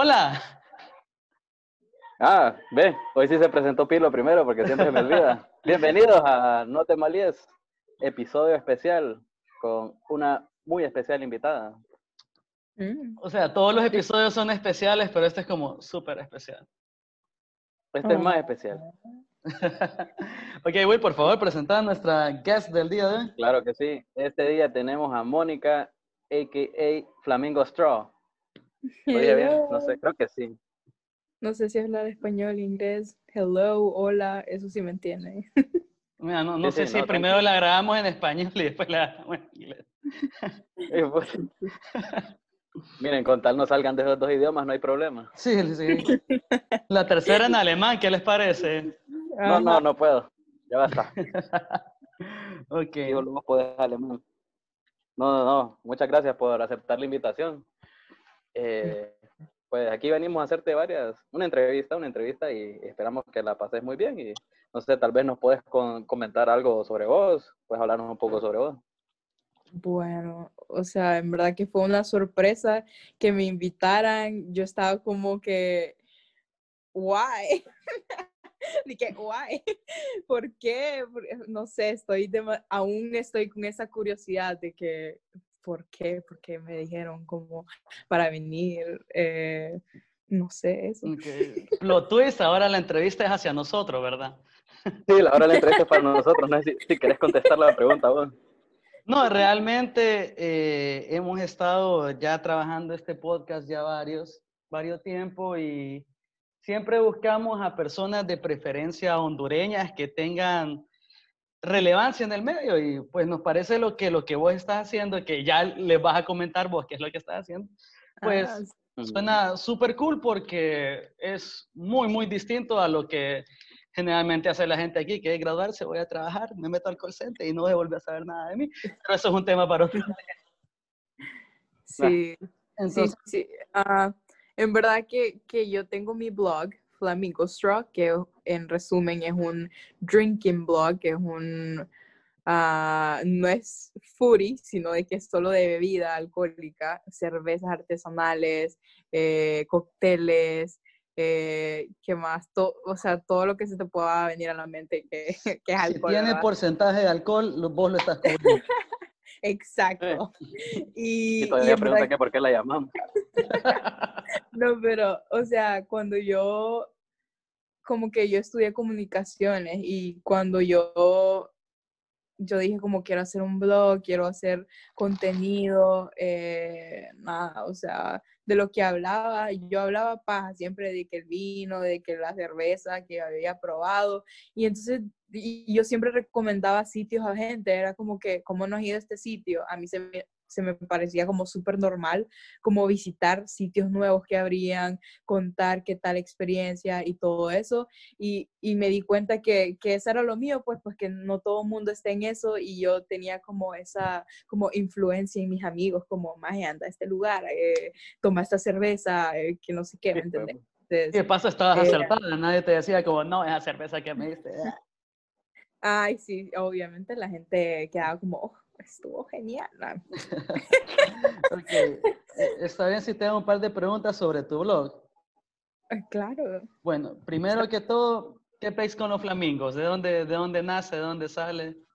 Hola. Ah, ve, hoy sí se presentó Pilo primero porque siempre se me olvida. Bienvenidos a No te malies, episodio especial con una muy especial invitada. Mm. O sea, todos los episodios son especiales, pero este es como súper especial. Este es más oh. especial. ok, Will, por favor, presenta a nuestra guest del día de hoy. Claro que sí. Este día tenemos a Mónica, a.k.a. Flamingo Straw. Oye, bien, no sé, creo que sí. No sé si hablar español, inglés, hello, hola, eso sí me entiende. Mira, no, no sé si primero la grabamos en español y después la grabamos en inglés. Pues, miren, con tal no salgan de esos dos idiomas, no hay problema. Sí, sí. La tercera en alemán, ¿qué les parece? No, no, no puedo. Ya basta. ok. Digo, luego puedes alemán. No, no, no. Muchas gracias por aceptar la invitación. Eh, pues aquí venimos a hacerte varias, una entrevista, una entrevista y esperamos que la pases muy bien y no sé, tal vez nos puedes comentar algo sobre vos, puedes hablarnos un poco sobre vos. Bueno, o sea, en verdad que fue una sorpresa que me invitaran. Yo estaba como que, why? Dije, why? ¿Por qué? No sé, estoy aún estoy con esa curiosidad de que por qué, por qué me dijeron como para venir, eh, no sé eso. Lo twist, ahora la entrevista es hacia nosotros, ¿verdad? Sí, ahora la entrevista es para nosotros, no sé si, si querés contestar la pregunta vos. No, realmente eh, hemos estado ya trabajando este podcast ya varios, varios tiempos y siempre buscamos a personas de preferencia hondureñas que tengan relevancia en el medio y pues nos parece lo que, lo que vos estás haciendo, que ya les vas a comentar vos qué es lo que estás haciendo, pues ah, suena súper cool porque es muy, muy distinto a lo que generalmente hace la gente aquí, que es graduarse, voy a trabajar, me meto al call center y no volver a saber nada de mí. Pero eso es un tema para otro. Sí, Entonces, sí, sí. Ah, en verdad que, que yo tengo mi blog, Flamingo Straw, que en resumen es un drinking blog, que es un, uh, no es foodie, sino de que es solo de bebida alcohólica, cervezas artesanales, eh, cócteles, eh, ¿qué más? o sea, todo lo que se te pueda venir a la mente que, que es alcohol. Si tiene porcentaje de alcohol, vos lo estás cubriendo. Exacto. Y, y todavía pregunta que por qué la llamamos. no, pero, o sea, cuando yo, como que yo estudié comunicaciones y cuando yo, yo dije como quiero hacer un blog, quiero hacer contenido, eh, nada, o sea, de lo que hablaba, yo hablaba paja siempre de que el vino, de que la cerveza que había probado, y entonces y yo siempre recomendaba sitios a gente, era como que, ¿cómo no has ido a este sitio? A mí se me, se me parecía como súper normal, como visitar sitios nuevos que habrían, contar qué tal experiencia y todo eso. Y, y me di cuenta que, que, eso era lo mío, pues, pues que no todo el mundo está en eso y yo tenía como esa como influencia en mis amigos, como, más anda a este lugar, eh, toma esta cerveza, eh, que no sé qué, ¿me entendés? ¿Qué pasa? Estabas eh, acertada, nadie te decía como, no, esa cerveza que me diste. Ay, sí, obviamente la gente quedaba como, oh, estuvo genial. ok, e, está bien si tengo un par de preguntas sobre tu blog. Claro. Bueno, primero que todo, ¿qué pez con los flamingos? ¿De dónde, de dónde nace? ¿De dónde sale?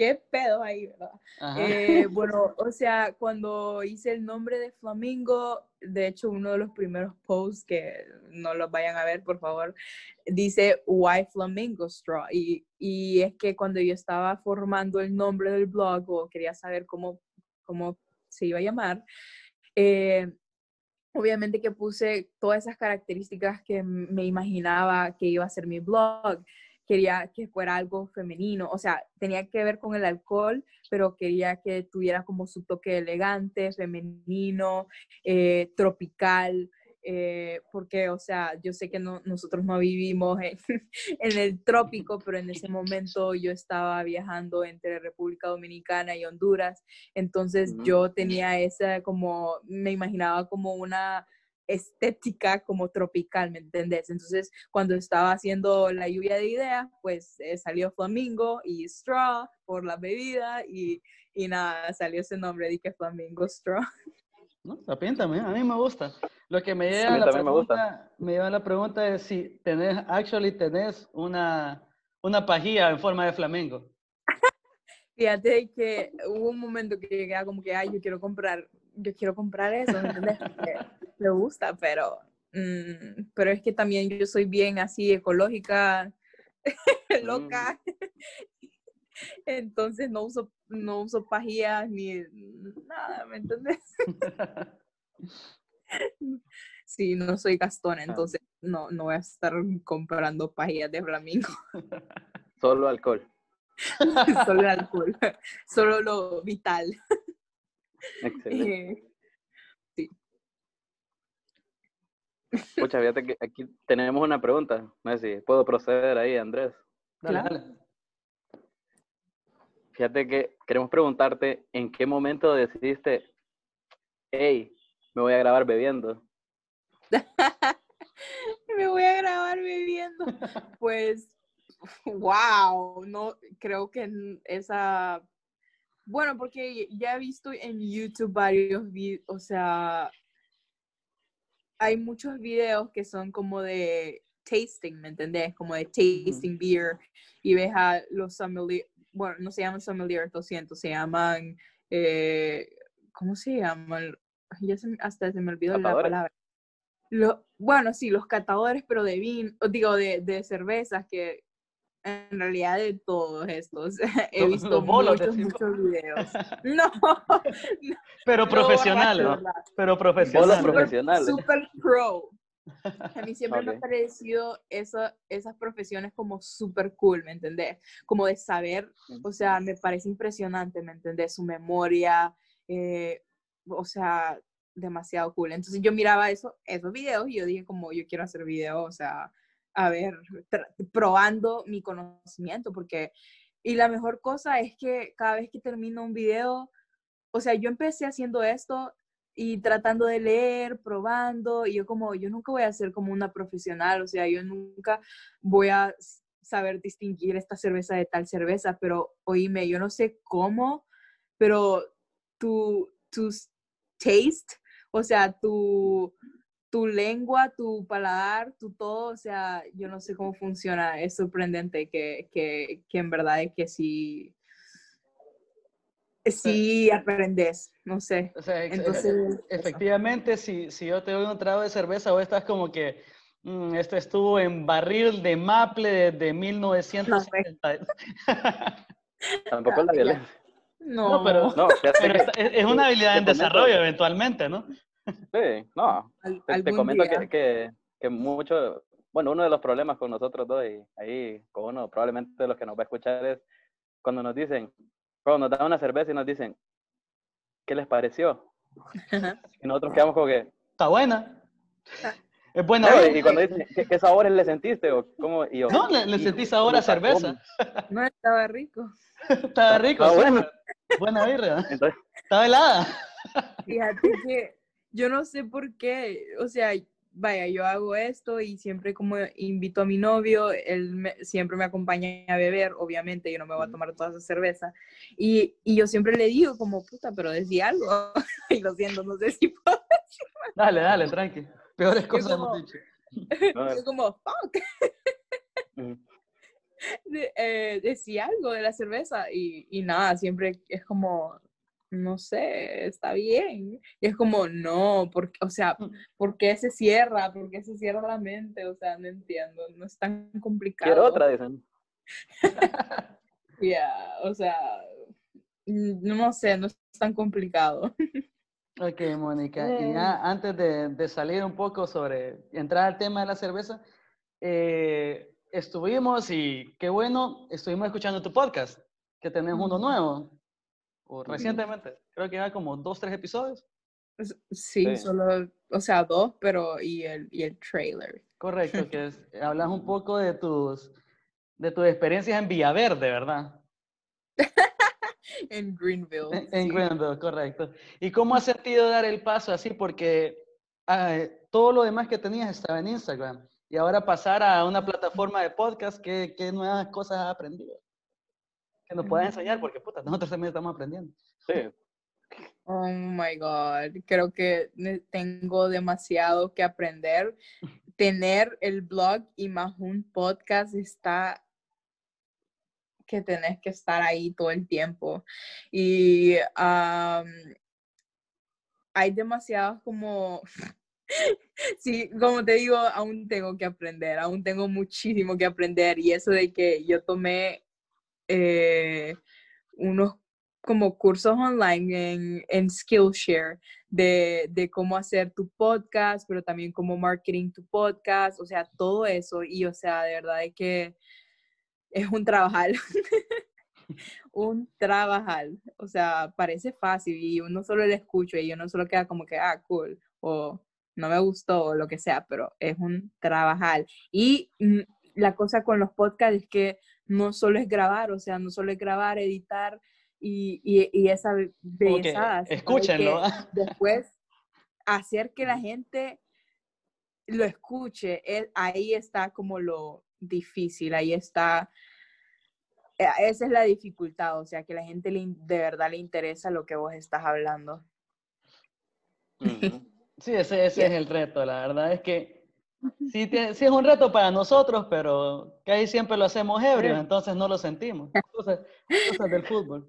Qué pedo ahí, ¿verdad? Eh, bueno, o sea, cuando hice el nombre de Flamingo, de hecho, uno de los primeros posts que no los vayan a ver, por favor, dice Why Flamingo Straw. Y, y es que cuando yo estaba formando el nombre del blog o quería saber cómo, cómo se iba a llamar, eh, obviamente que puse todas esas características que me imaginaba que iba a ser mi blog quería que fuera algo femenino, o sea, tenía que ver con el alcohol, pero quería que tuviera como su toque elegante, femenino, eh, tropical, eh, porque, o sea, yo sé que no, nosotros no vivimos en, en, el trópico, pero en ese momento yo estaba viajando entre República Dominicana y Honduras, entonces yo tenía esa como, me imaginaba como una estética como tropical, ¿me entendés? Entonces, cuando estaba haciendo la lluvia de ideas, pues eh, salió Flamingo y Straw por la bebida y, y nada, salió ese nombre, dije Flamingo Straw. No, también, también, a mí me gusta. Lo que me lleva, a la pregunta, me, lleva a la pregunta es si tenés, actually tenés una, una pajilla en forma de flamenco. Fíjate que hubo un momento que llegué como que, ay, yo quiero comprar, yo quiero comprar eso, ¿me entiendes? Me gusta, pero, mm, pero es que también yo soy bien así ecológica, loca. Mm. Entonces no uso, no uso pajillas ni nada, ¿me entiendes? Sí, no soy gastona, entonces no, no voy a estar comprando pajillas de flamingo. Solo alcohol. Solo alcohol. Solo lo vital. Excelente. Eh, sí. Pucha, fíjate que aquí tenemos una pregunta. No sé si puedo proceder ahí, Andrés. Dale, Fíjate que queremos preguntarte en qué momento decidiste, hey, me voy a grabar bebiendo. me voy a grabar bebiendo. Pues, wow, no, creo que esa, bueno, porque ya he visto en YouTube varios videos, o sea, hay muchos videos que son como de tasting, ¿me entendés? Como de tasting beer y ves a los sommelier, bueno, no se llaman sommelier, lo siento, se llaman, eh, ¿cómo se llaman? Ya hasta se me olvidó la palabra. Lo, bueno, sí, los catadores, pero de vino, digo, de, de cervezas, que en realidad de todos estos he visto muchos, muchos videos. No, pero profesional, ¿no? Pero profesional. profesional. Super pro. A mí siempre me ha parecido eso, esas profesiones como súper cool, ¿me entendés? Como de saber, o sea, me parece impresionante, ¿me entendés? Su memoria, eh, o sea, demasiado cool. Entonces yo miraba eso, esos videos y yo dije como yo quiero hacer videos, o sea, a ver, probando mi conocimiento, porque, y la mejor cosa es que cada vez que termino un video, o sea, yo empecé haciendo esto y tratando de leer, probando, y yo como, yo nunca voy a ser como una profesional, o sea, yo nunca voy a saber distinguir esta cerveza de tal cerveza, pero oíme, yo no sé cómo, pero tu, tus taste, o sea, tu, tu lengua, tu paladar, tu todo, o sea, yo no sé cómo funciona, es sorprendente que, que, que en verdad es que sí, sí aprendes, no sé. O sea, Entonces, efectivamente, si, si yo te doy un trago de cerveza, o estás como que, mm, este estuvo en barril de maple desde 1970. Tampoco la violencia. No, pero, no, es, una habilidad en desarrollo eventualmente, ¿no? Sí, no. Te, comento que, que, que, mucho, bueno, uno de los problemas con nosotros dos y ahí con uno probablemente de los que nos va a escuchar es cuando nos dicen, cuando nos dan una cerveza y nos dicen, ¿qué les pareció? y nosotros quedamos como que... Está buena. Ah. Es buena. y cuando dicen, ¿qué, sabores le sentiste? O, ¿cómo? Y yo, no, le, sentí sabor a cerveza. No, estaba rico. estaba rico. Estaba bueno. Buena birra. Estaba helada. Fíjate que yo no sé por qué, o sea, vaya, yo hago esto y siempre como invito a mi novio, él siempre me acompaña a beber, obviamente yo no me voy a tomar toda esa cerveza. Y, y yo siempre le digo como, puta, pero decía algo. y lo siento, no sé si puedo Dale, dale, tranqui. Peores cosas hemos dicho. Yo como, fuck. Eh, decía algo de la cerveza y, y nada, siempre es como, no sé, está bien. Y es como, no, porque, o sea, mm. ¿por qué se cierra? ¿Por qué se cierra la mente? O sea, no entiendo, no es tan complicado. Quiero otra, dicen. Ya, o sea, no sé, no es tan complicado. Ok, Mónica. Y ya antes de, de, salir un poco sobre, entrar al tema de la cerveza, eh, estuvimos y qué bueno, estuvimos escuchando tu podcast, que tenés uno nuevo o recientemente. Creo que era como dos, tres episodios. Sí, solo, o sea, dos, pero y el, y el trailer. Correcto, que es, hablas un poco de tus, de tus experiencias en Villaverde, ¿verdad? en Greenville. En, Greenville, correcto. ¿Y cómo has sentido dar el paso así? Porque ah, todo lo demás que tenías estaba en Instagram. Y ahora pasar a una plataforma de podcast, ¿qué, qué nuevas cosas has aprendido? Que nos puedas enseñar, porque puta, nosotros también estamos aprendiendo. Sí. Oh my God, creo que tengo demasiado que aprender. Tener el blog y más un podcast está que tenés que estar ahí todo el tiempo. Y hay demasiados como, sí, como te digo, aún tengo que aprender, aún tengo muchísimo que aprender. Y eso de que yo tomé eh, unos como cursos online en, en Skillshare de, de, cómo hacer tu podcast, pero también cómo marketing tu podcast, o sea, todo eso. Y, o sea, de verdad es que es un trabajar. un trabajar. O sea, parece fácil y uno solo le escucha y uno solo queda como que, ah, cool, o no me gustó, o lo que sea, pero es un trabajar. Y mm, la cosa con los podcasts es que no solo es grabar, o sea, no solo es grabar, editar y, y, esa belleza. Escúchenlo. Después, hacer que la gente lo escuche, eh, ahí está como lo difícil, ahí está eh, esa es la dificultad, o sea, que la gente de verdad le interesa lo que vos estás hablando. Sí, ese, es el reto, la verdad es que sí, sí, es un reto para nosotros, pero ahí siempre lo hacemos ebrios, entonces no lo sentimos. Cosas, del fútbol.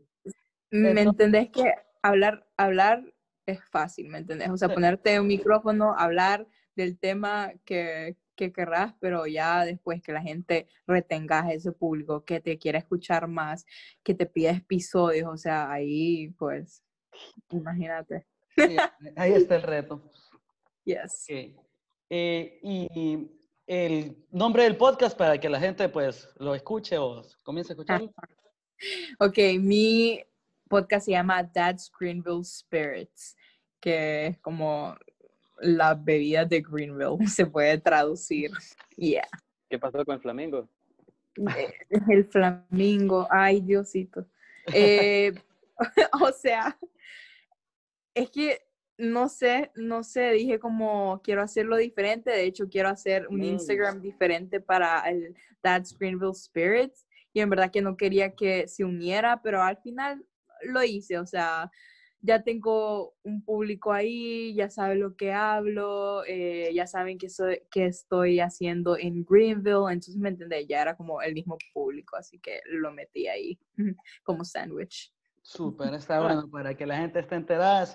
¿Me entendés que hablar, hablar es fácil, ¿me entendés? O sea, ponerte un micrófono, hablar del tema que, que querrás, pero ya después que la gente retenga a ese público, que te quiera escuchar más, que te pida episodios, o sea, ahí pues, imagínate. ahí está el reto. Yes. Eh, y el nombre del podcast para que la gente pues lo escuche o comience a escucharlo. ok, mi podcast se llama Dad's Greenville Spirits, que es como la bebida de Greenville, se puede traducir. Yeah. ¿Qué pasó con el flamingo? El flamingo, ay Diosito. Eh, o sea, es que no sé, no sé, dije como quiero hacerlo diferente, de hecho quiero hacer un mm. Instagram diferente para el Dad's Greenville Spirits y en verdad que no quería que se uniera, pero al final lo hice, o sea, ya tengo un público ahí, ya saben lo que hablo, eh, ya saben que, soy, que estoy haciendo en Greenville, entonces me entendé, ya era como el mismo público, así que lo metí ahí como sándwich. Súper, está bueno para que la gente esté enterada,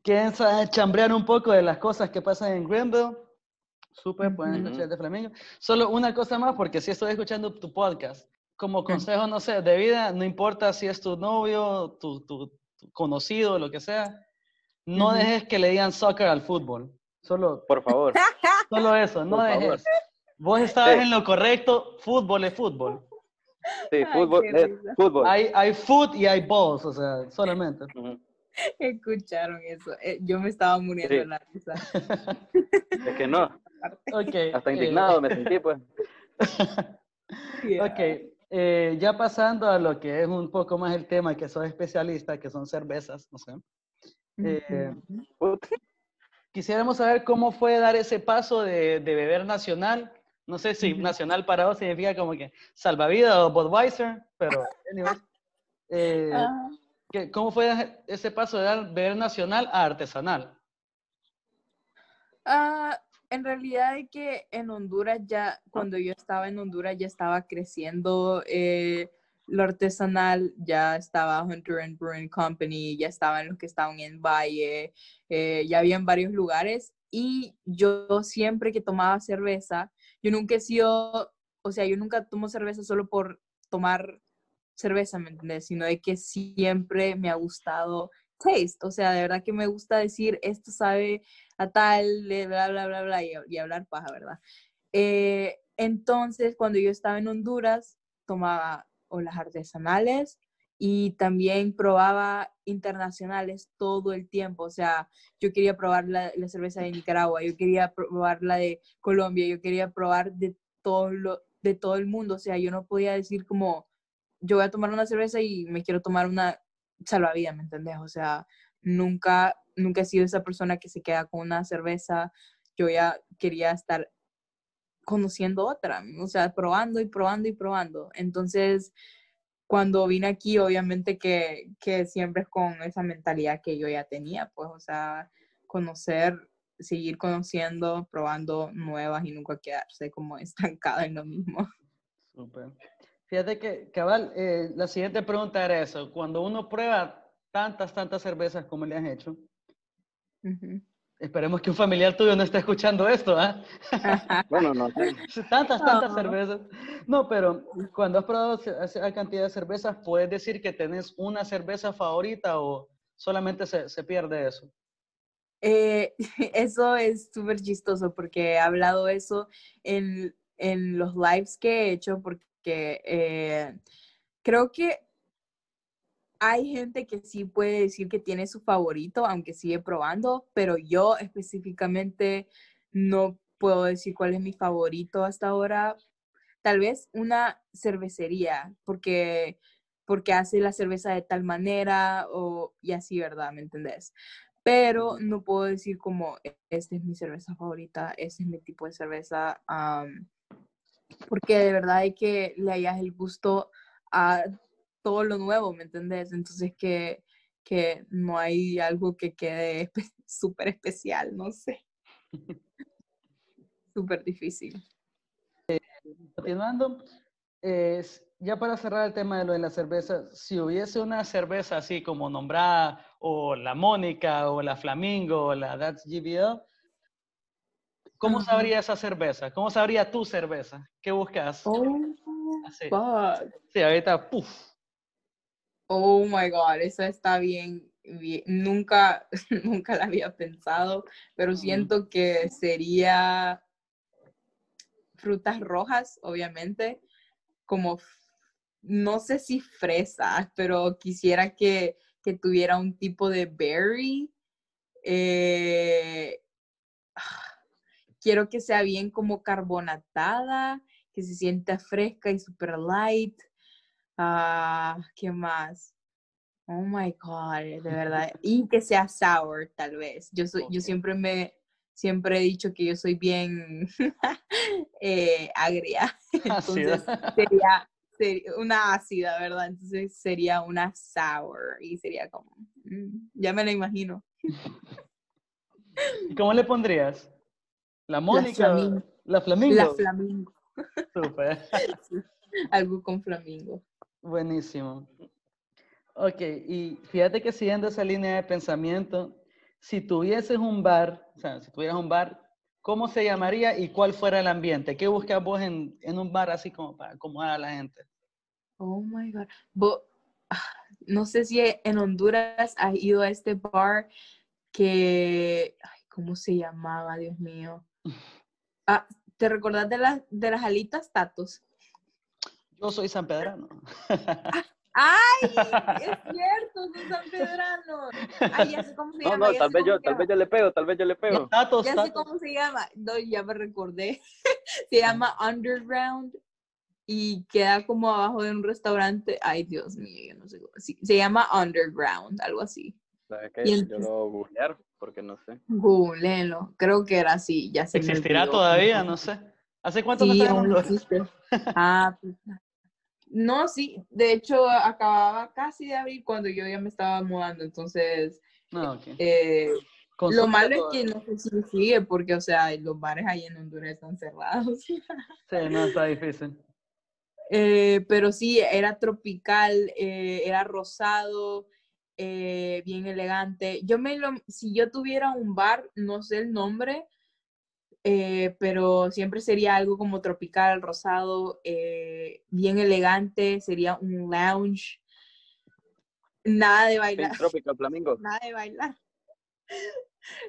si quieren chambrear un poco de las cosas que pasan en Greenville, súper, pueden escuchar de Flamingo. Solo una cosa más, porque si estoy escuchando tu podcast, como consejo, no sé, de vida, no importa si es tu novio, tu, tu, conocido, lo que sea, no dejes que le digan soccer al fútbol. Solo, por favor. Solo eso, no dejes. Vos estabas en lo correcto, fútbol es fútbol. Sí, fútbol es fútbol. Hay, hay foot y hay balls, o sea, solamente. Escucharon eso. Eh, yo me estaba muriendo en la risa. Es que no. Hasta indignado me sentí, pues. Ok, eh, ya pasando a lo que es un poco más el tema, que soy especialista, que son cervezas, no sé. Eh, quisiéramos saber cómo fue dar ese paso de, beber nacional. No sé si nacional para vos significa como que salvavidas o Budweiser, pero eh, ¿cómo fue ese paso de beber nacional a artesanal? Ah, en realidad es que en Honduras ya, cuando yo estaba en Honduras ya estaba creciendo eh, lo artesanal, ya estaba Hunter and Brewing Company, ya estaban los que estaban en Valle, eh, ya había en varios lugares y yo siempre que tomaba cerveza, yo nunca he sido, o sea, yo nunca tomo cerveza solo por tomar cerveza, ¿me entiendes? Sino de que siempre me ha gustado taste, o sea, de verdad que me gusta decir, esto sabe a tal, bla, bla, bla, bla, y, hablar paja, ¿verdad? Eh, entonces, cuando yo estaba en Honduras, tomaba o las artesanales y también probaba internacionales todo el tiempo. O sea, yo quería probar la, cerveza de Nicaragua, yo quería probar la de Colombia, yo quería probar de todo, lo, de todo el mundo. O sea, yo no podía decir como, yo voy a tomar una cerveza y me quiero tomar una salvavidas, ¿me entendés? O sea, nunca, nunca he sido esa persona que se queda con una cerveza. Yo ya quería estar conociendo otra, o sea, probando y probando y probando. Entonces, cuando vine aquí, obviamente que, que siempre es con esa mentalidad que yo ya tenía, pues, o sea, conocer, seguir conociendo, probando nuevas y nunca quedarse como estancada en lo mismo. Súper. Fíjate que, cabal, eh, la siguiente pregunta era eso. Cuando uno prueba tantas, tantas cervezas como le has hecho, esperemos que un familiar tuyo no esté escuchando esto, ¿ah? bueno, no. Tantas, tantas cervezas. No, pero cuando has probado esa cantidad de cervezas, ¿puedes decir que tenés una cerveza favorita o solamente se, se pierde eso? Eh, eso es súper chistoso porque he hablado eso en, en los lives que he hecho porque que eh, creo que hay gente que sí puede decir que tiene su favorito, aunque sigue probando, pero yo específicamente no puedo decir cuál es mi favorito hasta ahora. Tal vez una cervecería, porque, porque hace la cerveza de tal manera o, y así, ¿verdad? ¿Me entendés? Pero no puedo decir como, esta es mi cerveza favorita, este es mi tipo de cerveza porque de verdad hay que le hayas el gusto a todo lo nuevo, ¿me entendés? Entonces que, que no hay algo que quede súper especial, no sé. Súper difícil. continuando, es, ya para cerrar el tema de lo de la cerveza, si hubiese una cerveza así como nombrada, o la Mónica, o la Flamingo, o la That's GBL, ¿Cómo sabría esa cerveza? ¿Cómo sabría tu cerveza? ¿Qué buscas? Oh, fuck. Sí, ahorita, puff. Oh my God, esa está bien, Nunca, nunca la había pensado, pero siento que sería frutas rojas, obviamente, como, no sé si fresas, pero quisiera que, que tuviera un tipo de berry. Eh, quiero que sea bien como carbonatada, que se sienta fresca y super light. Ah, ¿qué más? Oh my God, de verdad. Y que sea sour, tal vez. Yo, soy, yo siempre me, siempre he dicho que yo soy bien eh, agria. Entonces sería, sería, una ácida, ¿verdad? Entonces sería una sour y sería como, mm, ya me lo imagino. ¿Cómo le pondrías? La Mónica. La Flamingo. La Flamingo. Super. Algo con Flamingo. Buenísimo. Ok, y fíjate que siguiendo esa línea de pensamiento, si tuvieses un bar, o sea, si tuvieras un bar, ¿cómo se llamaría y cuál fuera el ambiente? ¿Qué buscas vos en, en un bar así como para acomodar a la gente? Oh my God. Ah, no sé si en Honduras has ido a este bar que, ay, ¿cómo se llamaba? Dios mío. Ah, ¿Te recordás de, las de las alitas tatos? Yo soy San Pedrano. ¡Ay! Es cierto, soy San Pedrano. Ay, ya sé cómo se llama. No, no, tal vez, yo, tal vez yo le pego, tal vez yo le pego. Tatos, ya sé cómo se llama. No, ya me recordé. se llama Underground y queda como abajo de un restaurante. Ay, Dios mío, yo no sé. se llama Underground, algo así. ¿Sabes qué? Yo lo voy a googlear porque no sé. Googleenlo, creo que era así, ya se ¿Existirá todavía? No sé. ¿Hace cuánto sí, no existe. Ah, pues, no, sí, de hecho acababa casi de abrir cuando yo ya me estaba mudando, entonces ah, okay. eh, lo malo es que no sé si sigue porque, o sea, los bares ahí en Honduras están cerrados. Sí, no, está difícil. Eh, pero sí, era tropical, eh, era rosado, eh, bien elegante. Yo me lo, si yo tuviera un bar, no sé el nombre, eh, pero siempre sería algo como tropical, rosado, eh, bien elegante, sería un lounge. Nada de bailar. Tropical Flamingo. Nada de bailar.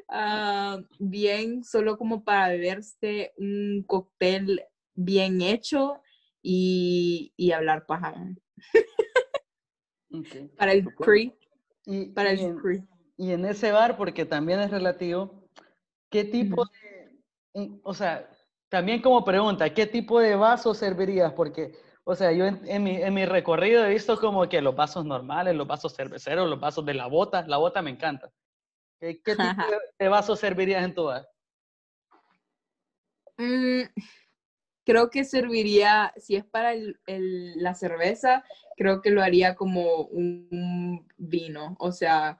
Ah, bien, solo como para beberse un cóctel bien hecho y, y hablar paja. Para el pre y, para y, en, y en ese bar, porque también es relativo, ¿qué tipo de, o sea, también como pregunta, ¿qué tipo de vaso servirías? Porque, o sea, yo en, mi, en, mi, recorrido he visto como que los vasos normales, los vasos cerveceros, los vasos de la bota, la bota me encanta. ¿Qué, qué tipo de, de, vaso servirías en tu bar? Mm, creo que serviría, si es para el, la cerveza, creo que lo haría como un, vino, o sea,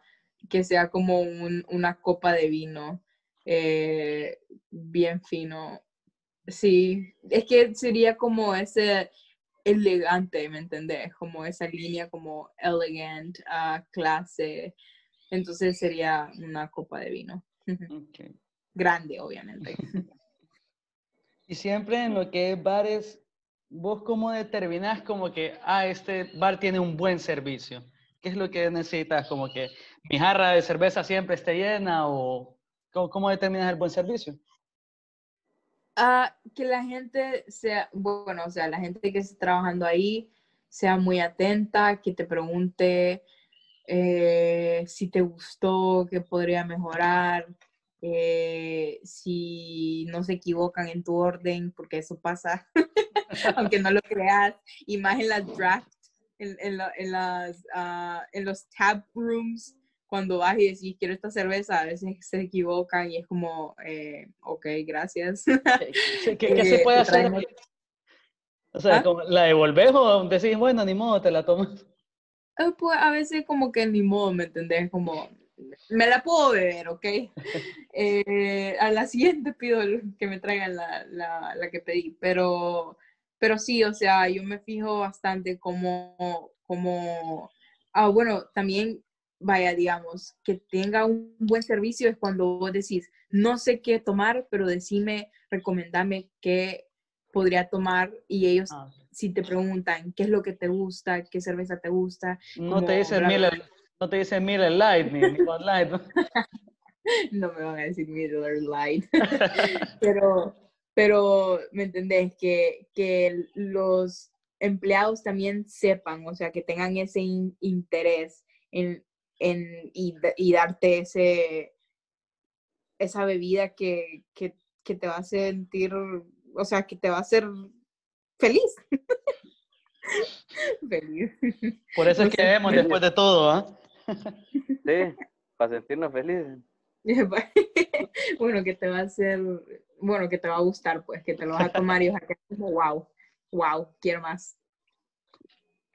que sea como una copa de vino eh, bien fino. Sí, es que sería como ese elegante, ¿me entendés? Como esa línea como elegant, uh, clase. Entonces sería una copa de vino. Grande, obviamente. Y siempre en lo que es bares, ¿vos cómo determinás como que, ah, este bar tiene un buen servicio? ¿Qué es lo que necesitas? Como que mi jarra de cerveza siempre esté llena o cómo, cómo determinas el buen servicio? Ah, que la gente sea, bueno, o sea, la gente que esté trabajando ahí sea muy atenta, que te pregunte eh, si te gustó, qué podría mejorar, eh, si no se equivocan en tu orden, porque eso pasa, aunque no lo creas, y más en las drafts, en, en, las, uh, en los tab rooms, cuando vas y decís, quiero esta cerveza, a veces se equivocan y es como, eh, ok, gracias. ¿Qué, qué, se puede hacer? O sea, ¿Ah? ¿la devolves o decís, bueno, ni modo, te la tomas? Pues a veces como que ni modo, ¿me entendés? Como, me la puedo beber, ¿ok? Eh, a la siguiente pido que me traigan la, la, la, que pedí, pero, pero sí, o sea, yo me fijo bastante como, como, ah, bueno, también, vaya, digamos, que tenga un buen servicio es cuando vos decís, no sé qué tomar, pero decime, recomendame qué podría tomar y ellos ah, si te preguntan qué es lo que te gusta, qué cerveza te gusta. No te dicen Miller, no te dicen Miller Light ni Miller Light. ¿no? me van a decir Miller Light. pero, pero, ¿me entendés? Que, que los empleados también sepan, o sea, que tengan ese interés en, en y, y, darte ese, esa bebida que, que, que te va a sentir, o sea, que te va a hacer feliz. feliz. Por eso es que vemos después de todo, ¿ah? Sí, para sentirnos felices. bueno, que te va a hacer, bueno, que te va a gustar, pues, que te lo vas a tomar y vas a quedar como, wow, wow, quiero más.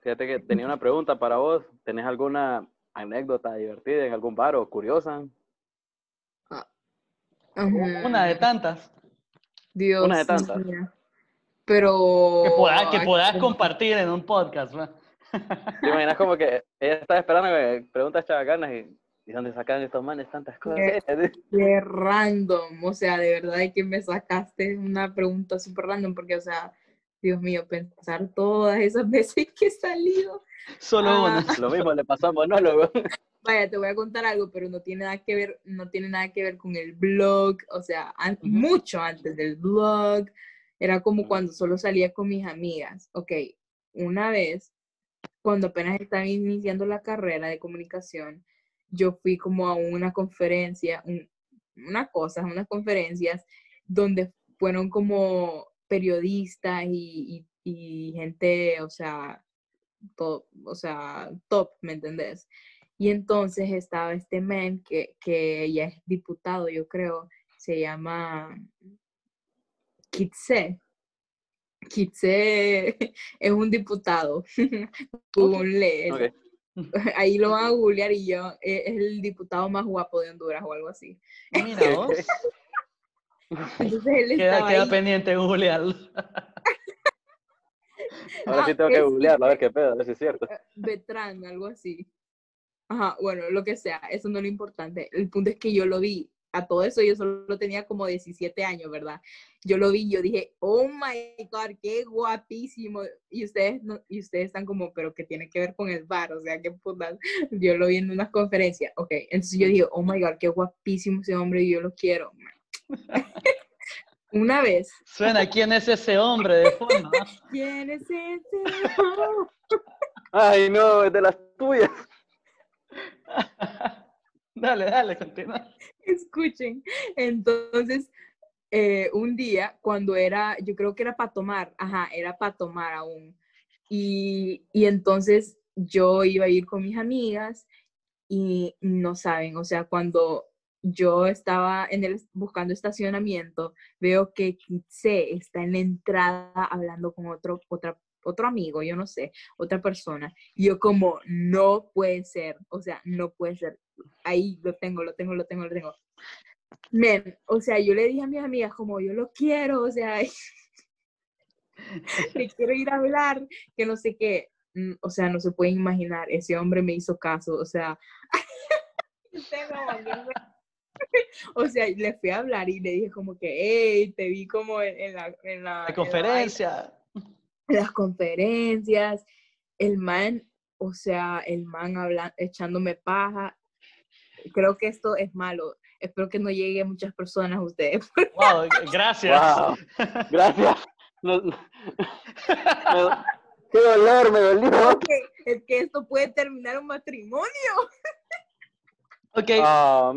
Fíjate que tenía una pregunta para vos. ¿Tenés alguna anécdota divertida en algún bar o curiosa? Ah, una de tantas. Dios. Una de tantas pero... Que puedas, que puedas compartir en un podcast, ¿no? ¿Te imaginas como que ella estaba esperando que preguntas chavacanas y, ¿y dónde sacan estos manes tantas cosas? Qué, random, o sea, de verdad que me sacaste una pregunta súper random porque, o sea, Dios mío, pensar todas esas veces que he salido. Solo ah. una. Lo mismo le pasó a monólogo. Vaya, te voy a contar algo, pero no tiene nada que ver, no tiene nada que ver con el blog, o sea, mucho antes del blog, era como cuando solo salía con mis amigas. Ok, una vez, cuando apenas estaba iniciando la carrera de comunicación, yo fui como a una conferencia, una cosa, unas conferencias donde fueron como periodistas y, gente, o sea, top, o sea, top, ¿me entendés? Y entonces estaba este man que, que ya es diputado, yo creo, se llama Kitse. Kitse es un diputado. Ahí lo van a googlear y yo, e, es el diputado más guapo de Honduras o algo así. Mira vos. Entonces él queda, queda pendiente googlearlo. Ahora sí tengo que googlearlo, a ver qué pedo, a ver si es cierto. Betran, algo así. Ajá, bueno, lo que sea, eso no es lo importante. El punto es que yo lo vi a todo eso yo solo tenía como 17 años, ¿verdad? Yo lo vi yo dije, oh my God, qué guapísimo. Y ustedes, no, y ustedes están como, pero ¿qué tiene que ver con el bar? O sea, qué putas. Yo lo vi en una conferencia. Ok, entonces yo dije, oh my God, qué guapísimo ese hombre y yo lo quiero. una vez. Suena, ¿quién es ese hombre de fondo? ¿Quién es ese hombre? Ay, no, es de las tuyas. Dale, dale, continúa. Escuchen. Entonces, eh, un día, cuando era, yo creo que era para tomar, ajá, era para tomar aún. Y, y entonces yo iba a ir con mis amigas y no saben, o sea, cuando yo estaba en el, buscando estacionamiento, veo que Kitse está en la entrada hablando con otro, otra, otro amigo, yo no sé, otra persona. Y yo como, no puede ser, o sea, no puede ser. Ahí lo tengo, lo tengo, lo tengo, lo tengo. Men, o sea, yo le dije a mis amigas como, yo lo quiero, o sea, le quiero ir a hablar, que no sé qué. Mm, o sea, no se puede imaginar, ese hombre me hizo caso, o sea, o sea, le fui a hablar y le dije como que, hey, te vi como en, la, en la, conferencia. En las conferencias, el man, o sea, el man hablando, echándome paja. Creo que esto es malo. Espero que no llegue a muchas personas a ustedes. Wow, gracias. Gracias. qué dolor, me dolió. Es que esto puede terminar un matrimonio. Ok. Oh,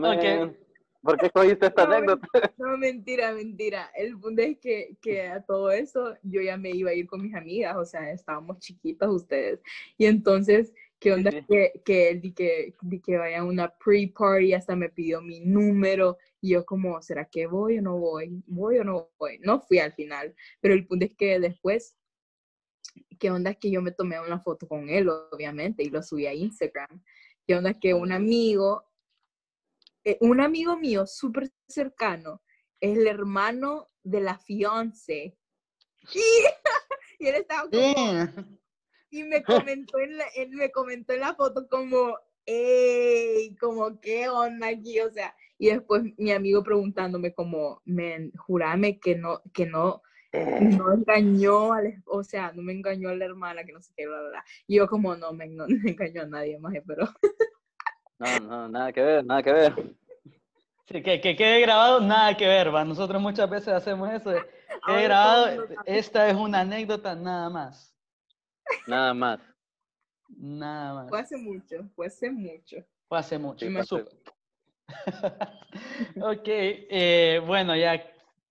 ¿Por qué escogiste esta anécdota? No, mentira, mentira. El punto es que, que, a todo eso yo ya me iba a ir con mis amigas, o sea, estábamos chiquitos ustedes. Y entonces, ¿qué onda? Que, que él di que, di que vaya a una pre-party, hasta me pidió mi número. Y yo como, ¿será que voy o no voy? ¿Voy o no voy? No fui al final. Pero el punto es que después, ¿qué onda? Que yo me tomé una foto con él, obviamente, y lo subí a Instagram. ¿Qué onda? Que un amigo eh, un amigo mío súper cercano es el hermano de la fiance. Y, él estaba como... Y me comentó, en la, él me comentó en la foto como, ¡ey! Como, ¿qué onda aquí? O sea, y después mi amigo preguntándome como, men, jurame que no, que no, no engañó, al, o sea, no me engañó a la hermana, que no sé qué, bla, bla, bla. Y yo como, no, men, no, no engañó a nadie más, pero... No, no, nada que ver, nada que ver. Sí, que, que quede grabado, nada que ver, va. Nosotros muchas veces hacemos eso. De, quede grabado, esta es una anécdota nada más. Nada más. Nada más. Fue hace mucho, fue hace mucho. Fue hace mucho. ok, eh, bueno, ya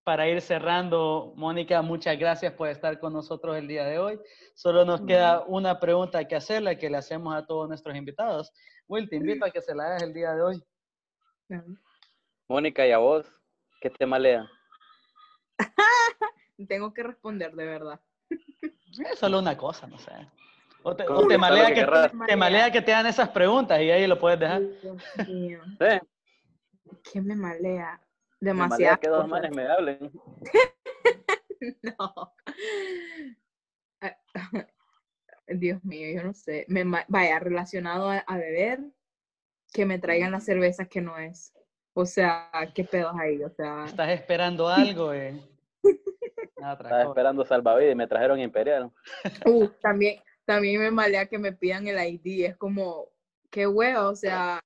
para ir cerrando, Mónica, muchas gracias por estar con nosotros el día de hoy. Solo nos queda una pregunta que hacerle, que le hacemos a todos nuestros invitados. Will, te invito a que se la hagas el día de hoy. Mónica, ¿y a vos? ¿Qué te malea? Tengo que responder de verdad. Es solo una cosa, no sé. O te, malea, que, te, malea que te hagan esas preguntas y ahí lo puedes dejar. Sí. ¿Qué me malea? Demasiado. Malea que dos manes me hablen. no. Dios mío, yo no sé. Me, vaya, relacionado a, beber, que me traigan las cervezas que no es. O sea, ¿qué pedos ahí? O sea... ¿Estás esperando algo? Eh? Estaba esperando salvavidas y me trajeron Imperial. Uh, también, también me malea que me pidan el ID. Es como, qué huevo, o sea,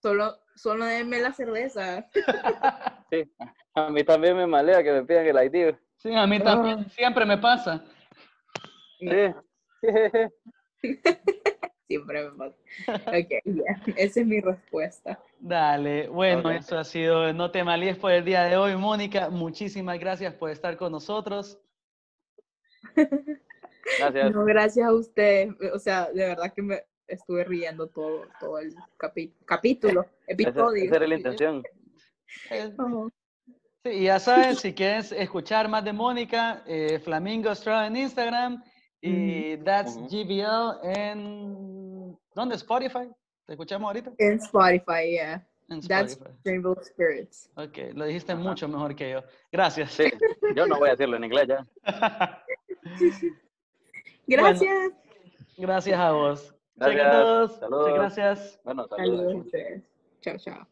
solo, solo denme la cerveza. Sí, a mí también me malea que me pidan el ID. Sí, a mí también, ah. siempre me pasa. Sí. Siempre me pasa. Ok, esa es mi respuesta. Dale, bueno, eso ha sido No te malíes por el día de hoy, Mónica. Muchísimas gracias por estar con nosotros. Gracias. No, gracias a usted. O sea, de verdad que me estuve riendo todo, todo el capítulo, episodio. Esa, era la intención. Sí, ya saben, si quieres escuchar más de Mónica, eh, Flamingo Straw en Instagram y That's GBL en... ¿Dónde? ¿Spotify? ¿Te escuchamos ahorita? En Spotify, yeah. En That's Rainbow Spirits. Ok, lo dijiste mucho mejor que yo. Gracias. Sí, yo no voy a decirlo en inglés ya. gracias. gracias a vos. Gracias. a todos. Saludos. Muchas gracias. Bueno, saludos. saludos. Chao, chao.